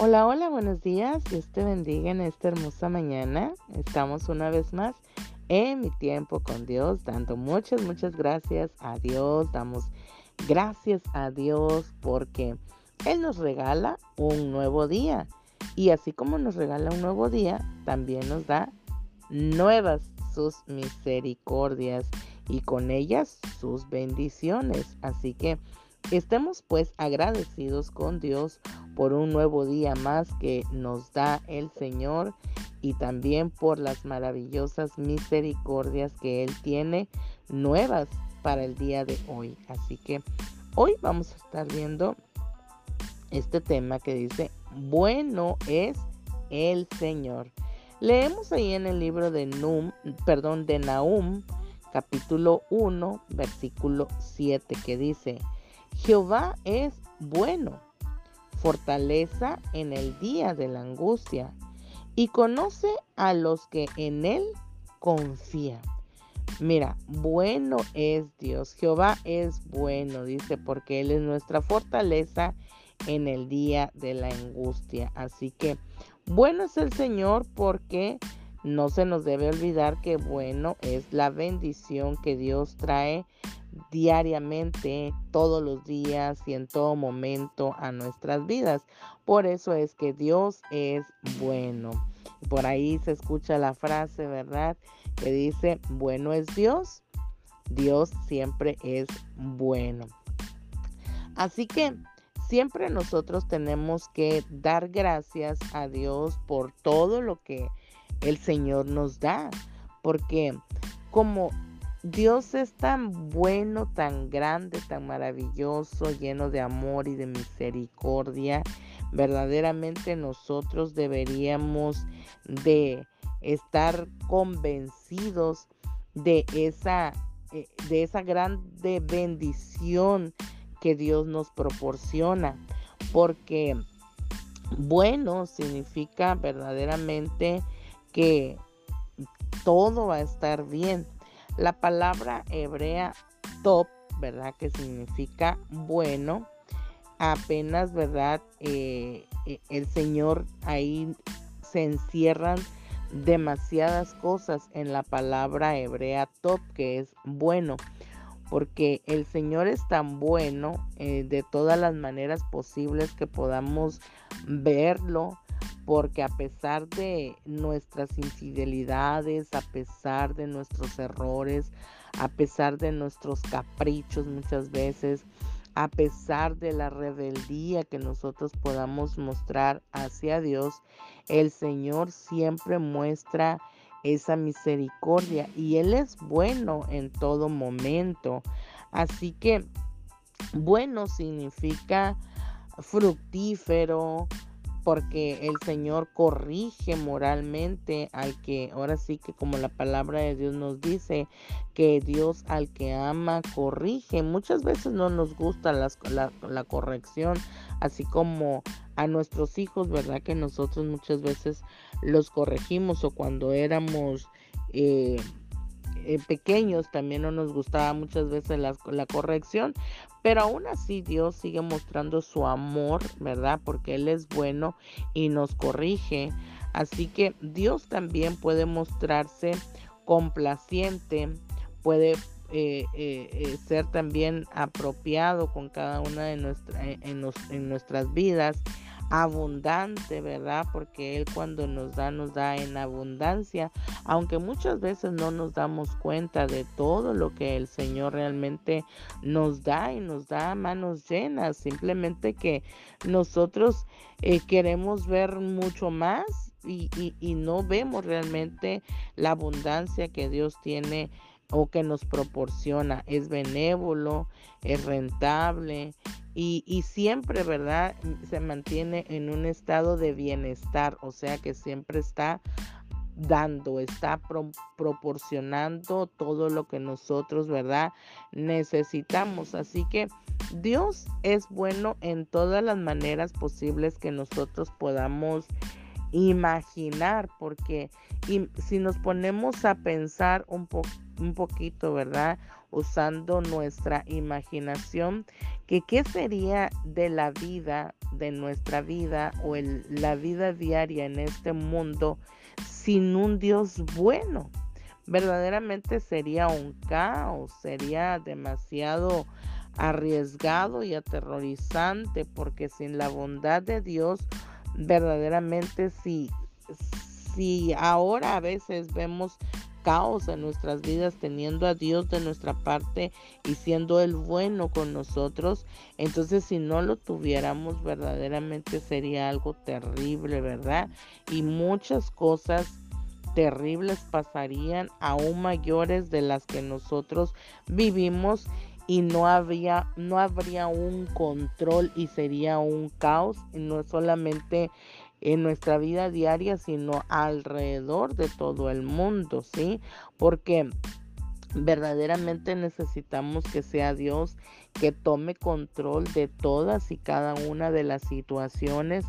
Hola, hola, buenos días. Dios te bendiga en esta hermosa mañana. Estamos una vez más en mi tiempo con Dios, dando muchas, muchas gracias a Dios. Damos gracias a Dios porque Él nos regala un nuevo día. Y así como nos regala un nuevo día, también nos da nuevas sus misericordias y con ellas sus bendiciones. Así que estemos pues agradecidos con Dios por un nuevo día más que nos da el Señor y también por las maravillosas misericordias que Él tiene nuevas para el día de hoy. Así que hoy vamos a estar viendo este tema que dice, bueno es el Señor. Leemos ahí en el libro de Num, perdón, de Nahum, capítulo 1, versículo 7, que dice, Jehová es bueno, fortaleza en el día de la angustia, y conoce a los que en él confían. Mira, bueno es Dios, Jehová es bueno, dice, porque Él es nuestra fortaleza en el día de la angustia. Así que bueno es el Señor porque no se nos debe olvidar que bueno es la bendición que Dios trae diariamente, todos los días y en todo momento a nuestras vidas. Por eso es que Dios es bueno. Por ahí se escucha la frase, ¿verdad? Que dice, bueno es Dios, Dios siempre es bueno. Así que siempre nosotros tenemos que dar gracias a Dios por todo lo que el Señor nos da, porque como Dios es tan bueno, tan grande, tan maravilloso, lleno de amor y de misericordia, verdaderamente nosotros deberíamos de estar convencidos de esa, eh, de esa grande bendición que Dios nos proporciona, porque bueno significa verdaderamente que todo va a estar bien. La palabra hebrea top, ¿verdad? Que significa bueno. Apenas, ¿verdad? Eh, eh, el Señor ahí se encierran demasiadas cosas en la palabra hebrea top, que es bueno porque el Señor es tan bueno eh, de todas las maneras posibles que podamos verlo, porque a pesar de nuestras infidelidades, a pesar de nuestros errores, a pesar de nuestros caprichos muchas veces, a pesar de la rebeldía que nosotros podamos mostrar hacia Dios, el Señor siempre muestra esa misericordia y Él es bueno en todo momento. Así que bueno significa fructífero, porque el Señor corrige moralmente al que, ahora sí que como la palabra de Dios nos dice, que Dios al que ama corrige. Muchas veces no nos gusta la, la corrección, así como a nuestros hijos, ¿verdad? Que nosotros muchas veces los corregimos o cuando éramos... Eh, eh, pequeños también no nos gustaba muchas veces la, la, corrección, pero aún así Dios sigue mostrando su amor, ¿verdad? Porque Él es bueno y nos corrige. Así que Dios también puede mostrarse complaciente, puede eh, eh, ser también apropiado con cada una de nuestras en, en nuestras vidas abundante, ¿verdad? Porque Él cuando nos da, nos da en abundancia, aunque muchas veces no nos damos cuenta de todo lo que el Señor realmente nos da y nos da a manos llenas, simplemente que nosotros eh, queremos ver mucho más y, y no vemos realmente la abundancia que Dios tiene o que nos proporciona. Es benévolo, es rentable y, siempre, ¿verdad? Se mantiene en un estado de bienestar, o sea que siempre está dando, está proporcionando todo lo que nosotros, ¿verdad? Necesitamos. Así que Dios es bueno en todas las maneras posibles que nosotros podamos imaginar, porque si nos ponemos a pensar un, un poquito, ¿verdad? Usando nuestra imaginación, que qué sería de la vida, de nuestra vida o la vida diaria en este mundo sin un Dios bueno. Verdaderamente sería un caos, sería demasiado arriesgado y aterrorizante porque sin la bondad de Dios, verdaderamente si, si ahora a veces vemos caos en nuestras vidas teniendo a Dios de nuestra parte y siendo el bueno con nosotros, entonces si no lo tuviéramos verdaderamente sería algo terrible, ¿verdad? Y muchas cosas terribles pasarían aún mayores de las que nosotros vivimos y no habría no habría un control y sería un caos y no solamente en nuestra vida diaria, sino alrededor de todo el mundo, ¿sí? Porque verdaderamente necesitamos que sea Dios que tome control de todas y cada una de las situaciones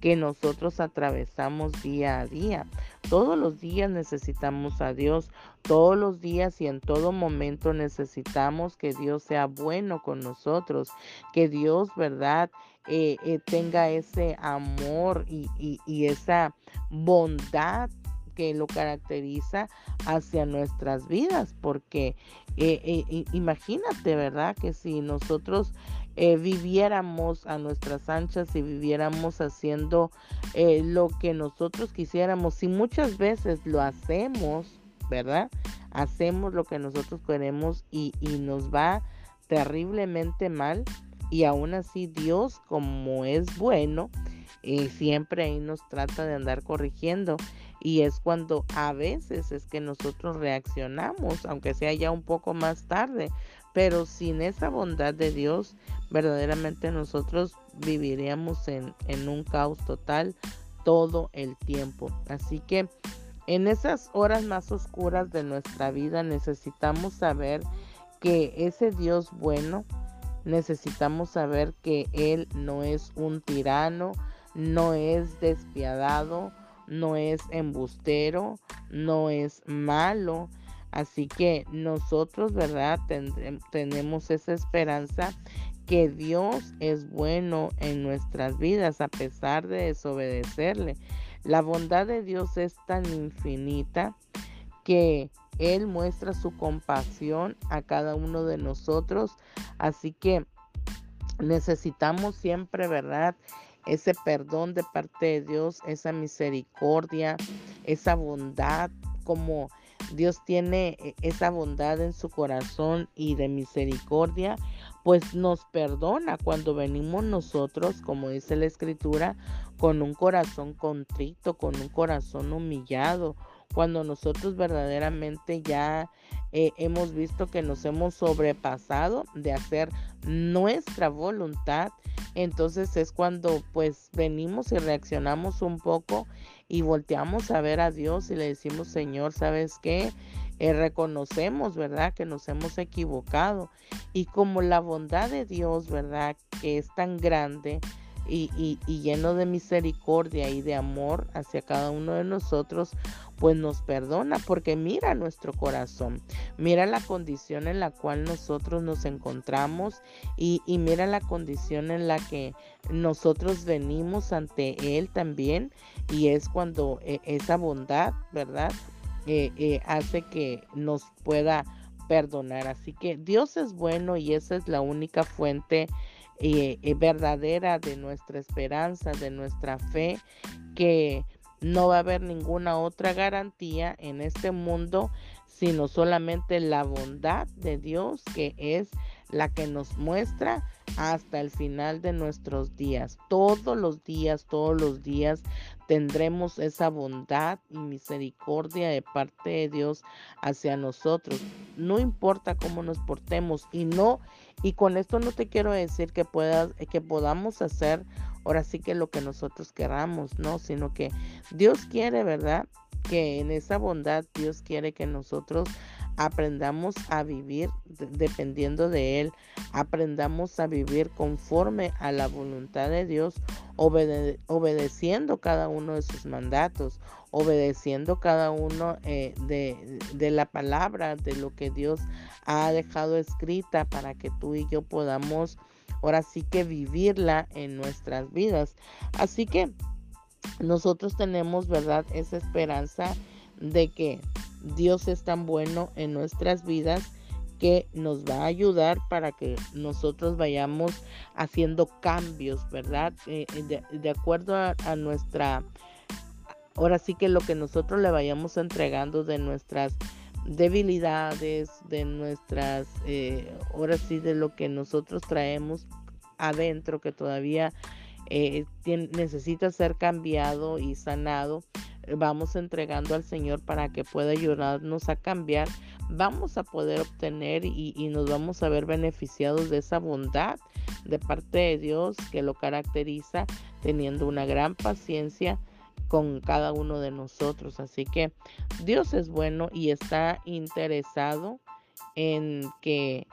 que nosotros atravesamos día a día. Todos los días necesitamos a Dios, todos los días y en todo momento necesitamos que Dios sea bueno con nosotros, que Dios, ¿verdad? Eh, eh, tenga ese amor y, y esa bondad que lo caracteriza hacia nuestras vidas, porque eh, eh, imagínate, ¿verdad? Que si nosotros eh, viviéramos a nuestras anchas y viviéramos haciendo lo que nosotros quisiéramos, si muchas veces lo hacemos, ¿verdad? Hacemos lo que nosotros queremos y, y nos va terriblemente mal y aún así Dios como es bueno, siempre ahí nos trata de andar corrigiendo y es cuando a veces es que nosotros reaccionamos, aunque sea ya un poco más tarde, pero sin esa bondad de Dios, verdaderamente nosotros viviríamos en, en un caos total todo el tiempo. Así que en esas horas más oscuras de nuestra vida necesitamos saber que ese Dios bueno, necesitamos saber que Él no es un tirano, no es despiadado, no es embustero, no es malo. Así que nosotros, ¿verdad? tenemos esa esperanza que Dios es bueno en nuestras vidas a pesar de desobedecerle. La bondad de Dios es tan infinita que Él muestra su compasión a cada uno de nosotros. Así que necesitamos siempre, ¿verdad? Ese perdón de parte de Dios, esa misericordia, esa bondad, como Dios tiene eh, esa bondad en su corazón y de misericordia, pues nos perdona cuando venimos nosotros, como dice la escritura, con un corazón contrito, con un corazón humillado, cuando nosotros verdaderamente ya eh, hemos visto que nos hemos sobrepasado de hacer nuestra voluntad, entonces es cuando pues venimos y reaccionamos un poco y volteamos a ver a Dios y le decimos, Señor, ¿sabes qué? Eh, reconocemos, ¿verdad? Que nos hemos equivocado. Y como la bondad de Dios, ¿verdad? Que es tan grande, y, lleno de misericordia y de amor hacia cada uno de nosotros, pues nos perdona porque mira nuestro corazón, mira la condición en la cual nosotros nos encontramos y, mira la condición en la que nosotros venimos ante Él también y es cuando eh, esa bondad, ¿verdad? Eh, eh, hace que nos pueda perdonar. Así que Dios es bueno y esa es la única fuente eh, verdadera de nuestra esperanza, de nuestra fe, que no va a haber ninguna otra garantía en este mundo, sino solamente la bondad de Dios, que es la que nos muestra hasta el final de nuestros días. Todos los días, todos los días tendremos esa bondad y misericordia de parte de Dios hacia nosotros. No importa cómo nos portemos y no y con esto no te quiero decir que puedas que podamos hacer ahora sí que lo que nosotros queramos, no, sino que Dios quiere, ¿verdad? Que en esa bondad Dios quiere que nosotros aprendamos a vivir dependiendo de Él, aprendamos a vivir conforme a la voluntad de Dios, obedeciendo cada uno de sus mandatos, obedeciendo cada uno eh, de, de, la palabra, de lo que Dios ha dejado escrita para que tú y yo podamos ahora sí que vivirla en nuestras vidas. Así que nosotros tenemos, ¿verdad? Esa esperanza de que Dios es tan bueno en nuestras vidas que nos va a ayudar para que nosotros vayamos haciendo cambios, ¿verdad? Eh, eh, de, acuerdo a, nuestra, ahora sí que lo que nosotros le vayamos entregando de nuestras debilidades, de nuestras, eh, ahora sí de lo que nosotros traemos adentro que todavía necesita ser cambiado y sanado vamos entregando al Señor para que pueda ayudarnos a cambiar, vamos a poder obtener y, nos vamos a ver beneficiados de esa bondad de parte de Dios que lo caracteriza teniendo una gran paciencia con cada uno de nosotros. Así que Dios es bueno y está interesado en que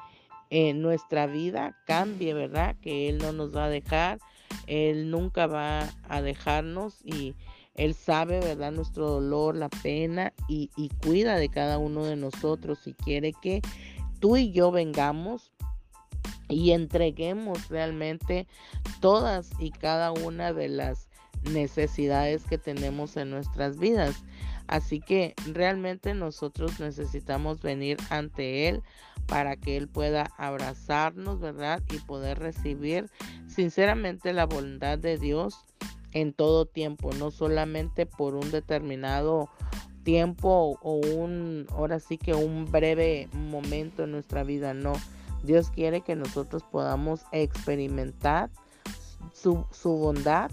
en nuestra vida cambie, ¿verdad? Que Él no nos va a dejar, Él nunca va a dejarnos y él sabe, ¿verdad? Nuestro dolor, la pena y, cuida de cada uno de nosotros y quiere que tú y yo vengamos y entreguemos realmente todas y cada una de las necesidades que tenemos en nuestras vidas. Así que realmente nosotros necesitamos venir ante Él para que Él pueda abrazarnos, ¿verdad? Y poder recibir sinceramente la bondad de Dios en todo tiempo, no solamente por un determinado tiempo o un, ahora sí que un breve momento en nuestra vida, no. Dios quiere que nosotros podamos experimentar su, su bondad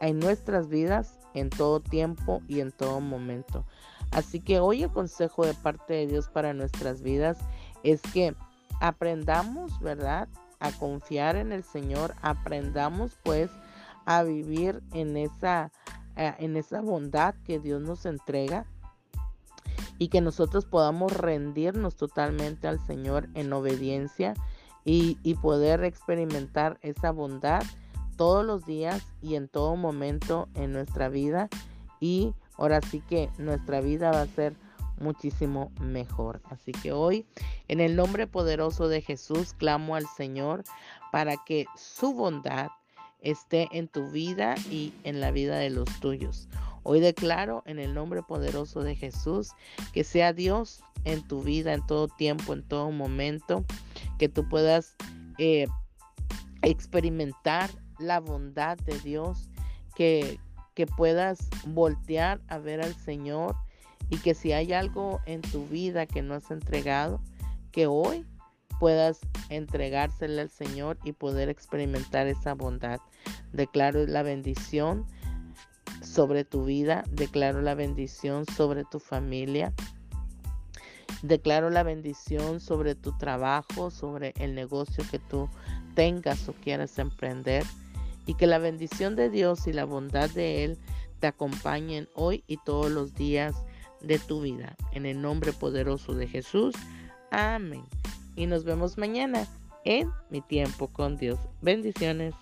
en nuestras vidas en todo tiempo y en todo momento. Así que hoy el consejo de parte de Dios para nuestras vidas es que aprendamos, ¿verdad? A confiar en el Señor, aprendamos pues a vivir en esa, eh, en esa bondad que Dios nos entrega y que nosotros podamos rendirnos totalmente al Señor en obediencia y, y, poder experimentar esa bondad todos los días y en todo momento en nuestra vida y ahora sí que nuestra vida va a ser muchísimo mejor. Así que hoy en el nombre poderoso de Jesús clamo al Señor para que su bondad esté en tu vida y en la vida de los tuyos. Hoy declaro en el nombre poderoso de Jesús que sea Dios en tu vida en todo tiempo, en todo momento, que tú puedas eh, experimentar la bondad de Dios, que, que puedas voltear a ver al Señor y que si hay algo en tu vida que no has entregado, que hoy puedas entregársela al Señor y poder experimentar esa bondad. Declaro la bendición sobre tu vida, declaro la bendición sobre tu familia, declaro la bendición sobre tu trabajo, sobre el negocio que tú tengas o quieras emprender y que la bendición de Dios y la bondad de Él te acompañen hoy y todos los días de tu vida. En el nombre poderoso de Jesús. Amén y nos vemos mañana en Mi Tiempo con Dios. Bendiciones.